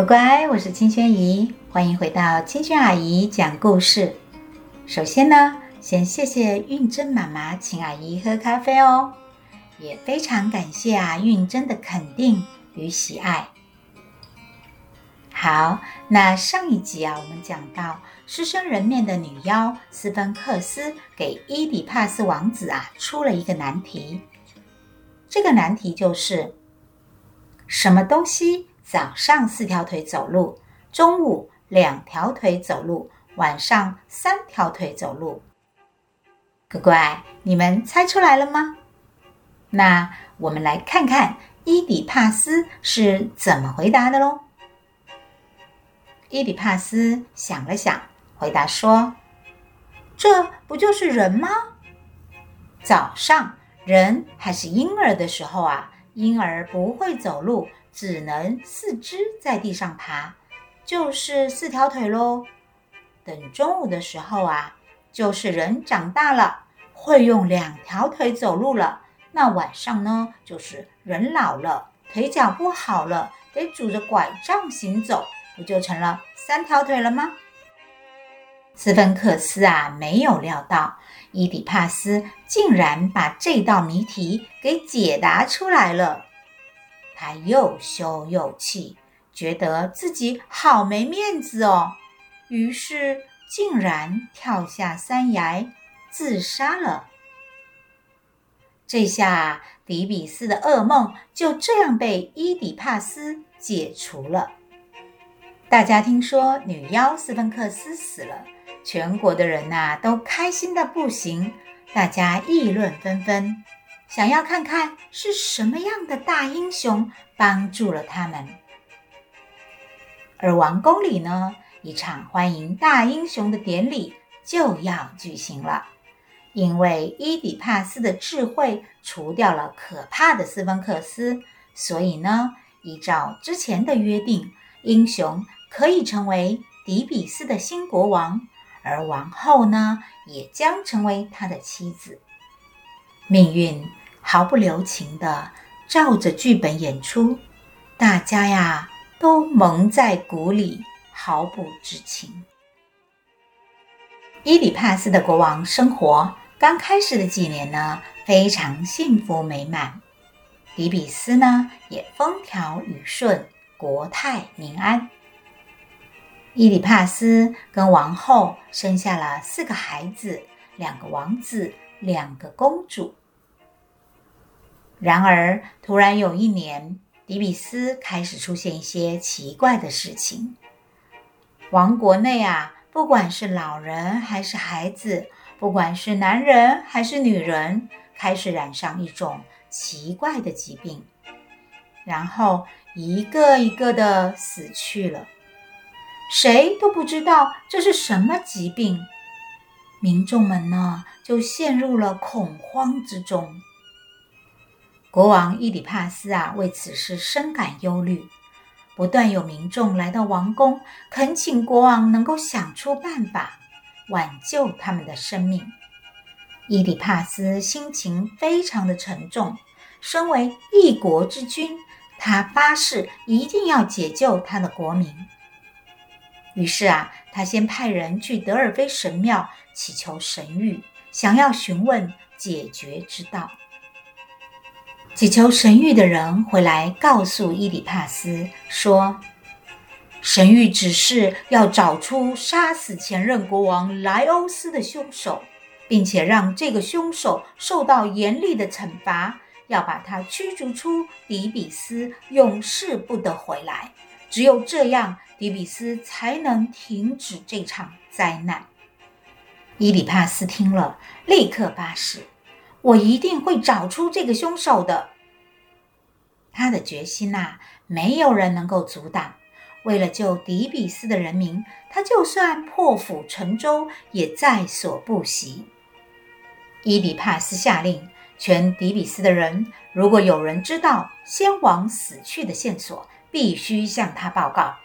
乖乖，我是青萱姨，欢迎回到青轩阿姨讲故事。首先呢，先谢谢韵珍妈妈请阿姨喝咖啡哦，也非常感谢啊韵珍的肯定与喜爱。好，那上一集啊，我们讲到狮身人面的女妖斯芬克斯给伊底帕斯王子啊出了一个难题，这个难题就是什么东西？早上四条腿走路，中午两条腿走路，晚上三条腿走路。乖乖，你们猜出来了吗？那我们来看看伊底帕斯是怎么回答的喽。伊底帕斯想了想，回答说：“这不就是人吗？早上人还是婴儿的时候啊，婴儿不会走路。”只能四肢在地上爬，就是四条腿喽。等中午的时候啊，就是人长大了，会用两条腿走路了。那晚上呢，就是人老了，腿脚不好了，得拄着拐杖行走，不就成了三条腿了吗？斯芬克斯啊，没有料到伊底帕斯竟然把这道谜题给解答出来了。他又羞又气，觉得自己好没面子哦，于是竟然跳下山崖自杀了。这下迪比斯的噩梦就这样被伊底帕斯解除了。大家听说女妖斯芬克斯死了，全国的人呐都开心得不行，大家议论纷纷。想要看看是什么样的大英雄帮助了他们，而王宫里呢，一场欢迎大英雄的典礼就要举行了。因为伊底帕斯的智慧除掉了可怕的斯芬克斯，所以呢，依照之前的约定，英雄可以成为底比斯的新国王，而王后呢，也将成为他的妻子。命运。毫不留情的照着剧本演出，大家呀都蒙在鼓里，毫不知情。伊里帕斯的国王生活刚开始的几年呢，非常幸福美满。底比斯呢也风调雨顺，国泰民安。伊里帕斯跟王后生下了四个孩子，两个王子，两个公主。然而，突然有一年，底比斯开始出现一些奇怪的事情。王国内啊，不管是老人还是孩子，不管是男人还是女人，开始染上一种奇怪的疾病，然后一个一个的死去了。谁都不知道这是什么疾病，民众们呢，就陷入了恐慌之中。国王伊里帕斯啊，为此事深感忧虑，不断有民众来到王宫，恳请国王能够想出办法挽救他们的生命。伊里帕斯心情非常的沉重，身为一国之君，他发誓一定要解救他的国民。于是啊，他先派人去德尔菲神庙祈求神谕，想要询问解决之道。祈求神谕的人回来告诉伊里帕斯说：“神谕指示要找出杀死前任国王莱欧斯的凶手，并且让这个凶手受到严厉的惩罚，要把他驱逐出底比斯，永世不得回来。只有这样，底比斯才能停止这场灾难。”伊里帕斯听了，立刻发誓。我一定会找出这个凶手的。他的决心呐、没有人能够阻挡。为了救底比斯的人民，他就算破釜沉舟也在所不惜。伊底帕斯下令，全底比斯的人，如果有人知道先王死去的线索，必须向他报告。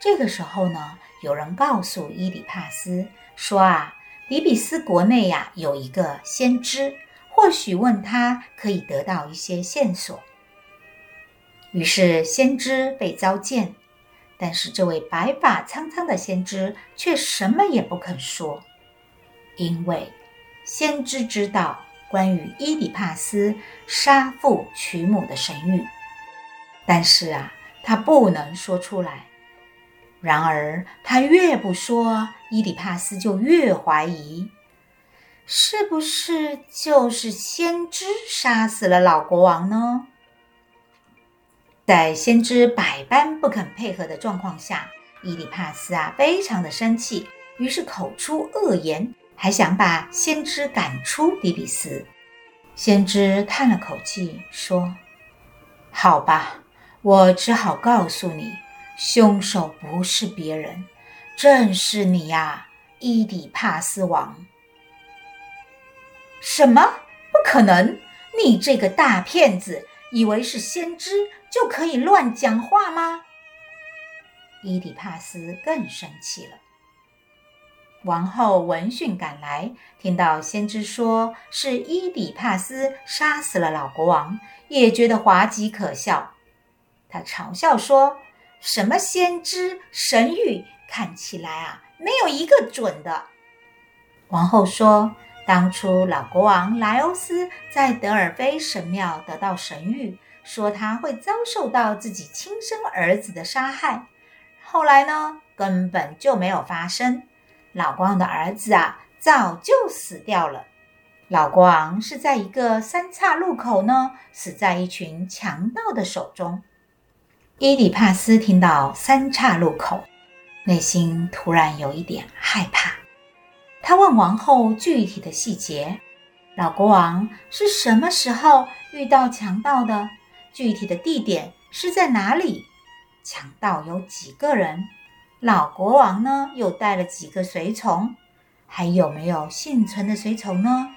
这个时候呢，有人告诉伊底帕斯说啊。底比斯国内呀，有一个先知，或许问他可以得到一些线索。于是先知被召见，但是这位白发苍苍的先知却什么也不肯说，因为先知知道关于伊底帕斯杀父娶母的神谕，但是啊，他不能说出来。然而他越不说，伊里帕斯就越怀疑，是不是就是先知杀死了老国王呢？在先知百般不肯配合的状况下，伊里帕斯啊非常的生气，于是口出恶言，还想把先知赶出底比斯。先知叹了口气说：“好吧，我只好告诉你，凶手不是别人，正是你呀，伊底帕斯王。”什么？不可能！你这个大骗子！以为是先知就可以乱讲话吗？伊底帕斯更生气了。王后闻讯赶来，听到先知说是伊底帕斯杀死了老国王，也觉得滑稽可笑。他嘲笑说：“什么先知神谕，看起来啊，没有一个准的。”王后说。当初老国王莱欧斯在德尔菲神庙得到神谕，说他会遭受到自己亲生儿子的杀害。后来呢，根本就没有发生。老国王的儿子啊，早就死掉了。老国王是在一个三岔路口呢，死在一群强盗的手中。伊底帕斯听到三岔路口，内心突然有一点害怕。他问王后具体的细节：老国王是什么时候遇到强盗的？具体的地点是在哪里？强盗有几个人？老国王呢？又带了几个随从？还有没有幸存的随从呢？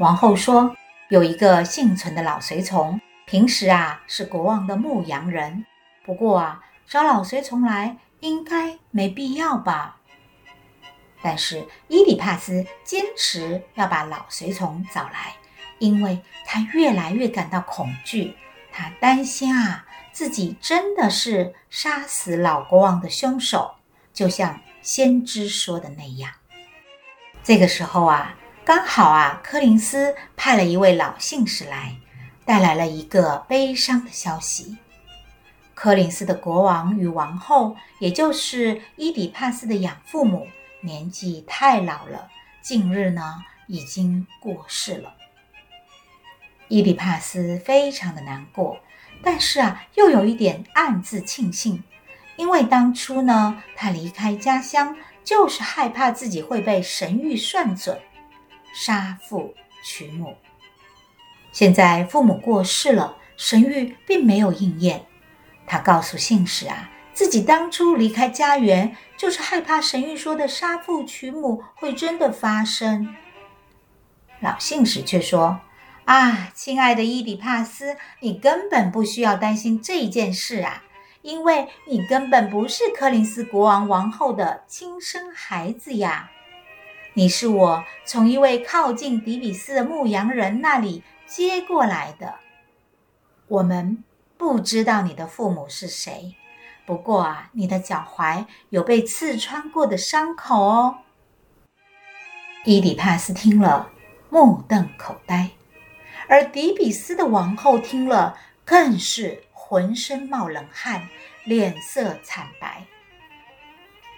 王后说：有一个幸存的老随从，平时啊是国王的牧羊人。不过啊，找老随从来应该没必要吧？但是伊里帕斯坚持要把老随从找来，因为他越来越感到恐惧。他担心啊，自己真的是杀死老国王的凶手，就像先知说的那样。这个时候啊，刚好啊，柯林斯派了一位老信使来，带来了一个悲伤的消息：柯林斯的国王与王后，也就是伊底帕斯的养父母。年纪太老了，近日呢已经过世了。伊底帕斯非常的难过，但是啊，又有一点暗自庆幸，因为当初呢，他离开家乡就是害怕自己会被神谕算准，杀父娶母。现在父母过世了，神谕并没有应验，他告诉信使啊。自己当初离开家园，就是害怕神谕说的杀父娶母会真的发生。老信使却说：“啊，亲爱的伊底帕斯，你根本不需要担心这件事啊，因为你根本不是柯林斯国王王后的亲生孩子呀，你是我从一位靠近底比斯的牧羊人那里接过来的。我们不知道你的父母是谁。”不过啊，你的脚踝有被刺穿过的伤口哦。伊底帕斯听了，目瞪口呆；而迪比斯的王后听了，更是浑身冒冷汗，脸色惨白。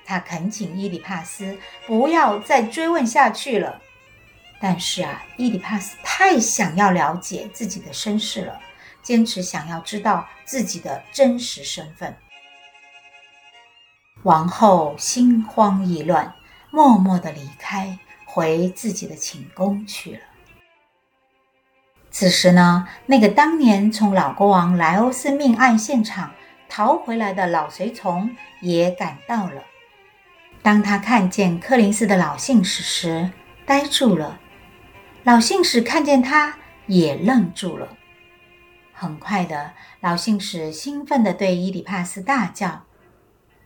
他恳请伊底帕斯不要再追问下去了。但是啊，伊底帕斯太想要了解自己的身世了，坚持想要知道自己的真实身份。王后心慌意乱，默默地离开，回自己的寝宫去了。此时呢，那个当年从老国王莱欧斯命案现场逃回来的老随从也赶到了。当他看见柯林斯的老信使时，呆住了；老信使看见他，也愣住了。很快的，老信使兴奋地对伊底帕斯大叫。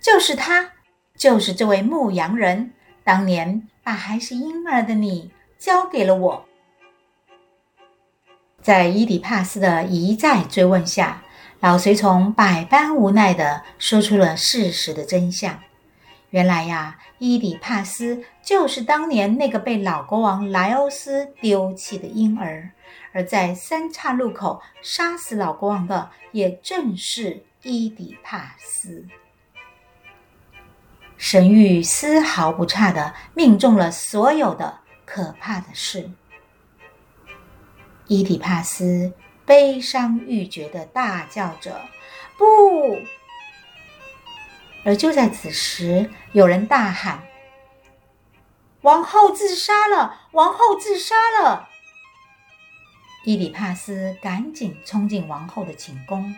就是他，就是这位牧羊人，当年把还是婴儿的你交给了我。在伊底帕斯的一再追问下，老随从百般无奈地说出了事实的真相。原来呀，伊底帕斯就是当年那个被老国王莱欧斯丢弃的婴儿，而在三岔路口杀死老国王的，也正是伊底帕斯。神谕丝毫不差的命中了所有的可怕的事。伊底帕斯悲伤欲绝的大叫着：“不！”而就在此时，有人大喊：“王后自杀了！王后自杀了！”伊底帕斯赶紧冲进王后的寝宫，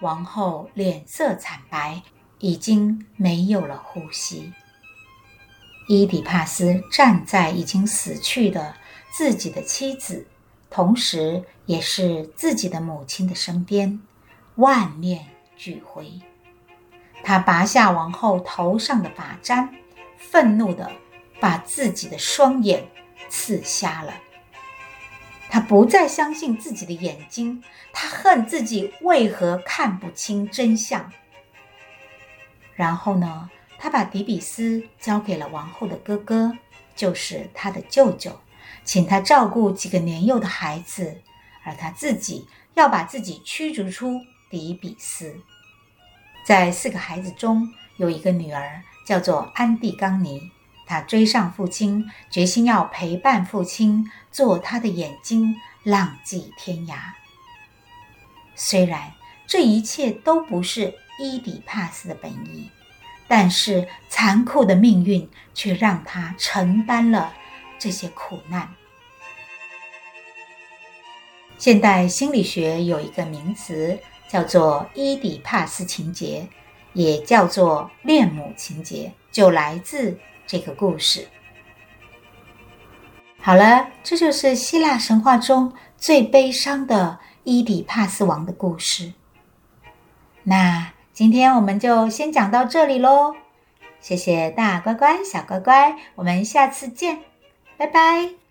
王后脸色惨白，已经没有了呼吸。伊底帕斯站在已经死去的自己的妻子，同时也是自己的母亲的身边，万念俱灰。他拔下王后头上的发簪，愤怒地把自己的双眼刺瞎了。他不再相信自己的眼睛，他恨自己为何看不清真相。然后呢，他把迪比斯交给了王后的哥哥，就是他的舅舅，请他照顾几个年幼的孩子，而他自己要把自己驱逐出迪比斯。在四个孩子中，有一个女儿叫做安蒂冈尼。她追上父亲，决心要陪伴父亲，做他的眼睛，浪迹天涯。虽然这一切都不是伊底帕斯的本意，但是残酷的命运却让他承担了这些苦难。现代心理学有一个名词。叫做伊底帕斯情结，也叫做恋母情结，就来自这个故事。好了，这就是希腊神话中最悲伤的伊底帕斯王的故事。那今天我们就先讲到这里喽，谢谢大乖乖、小乖乖，我们下次见，拜拜。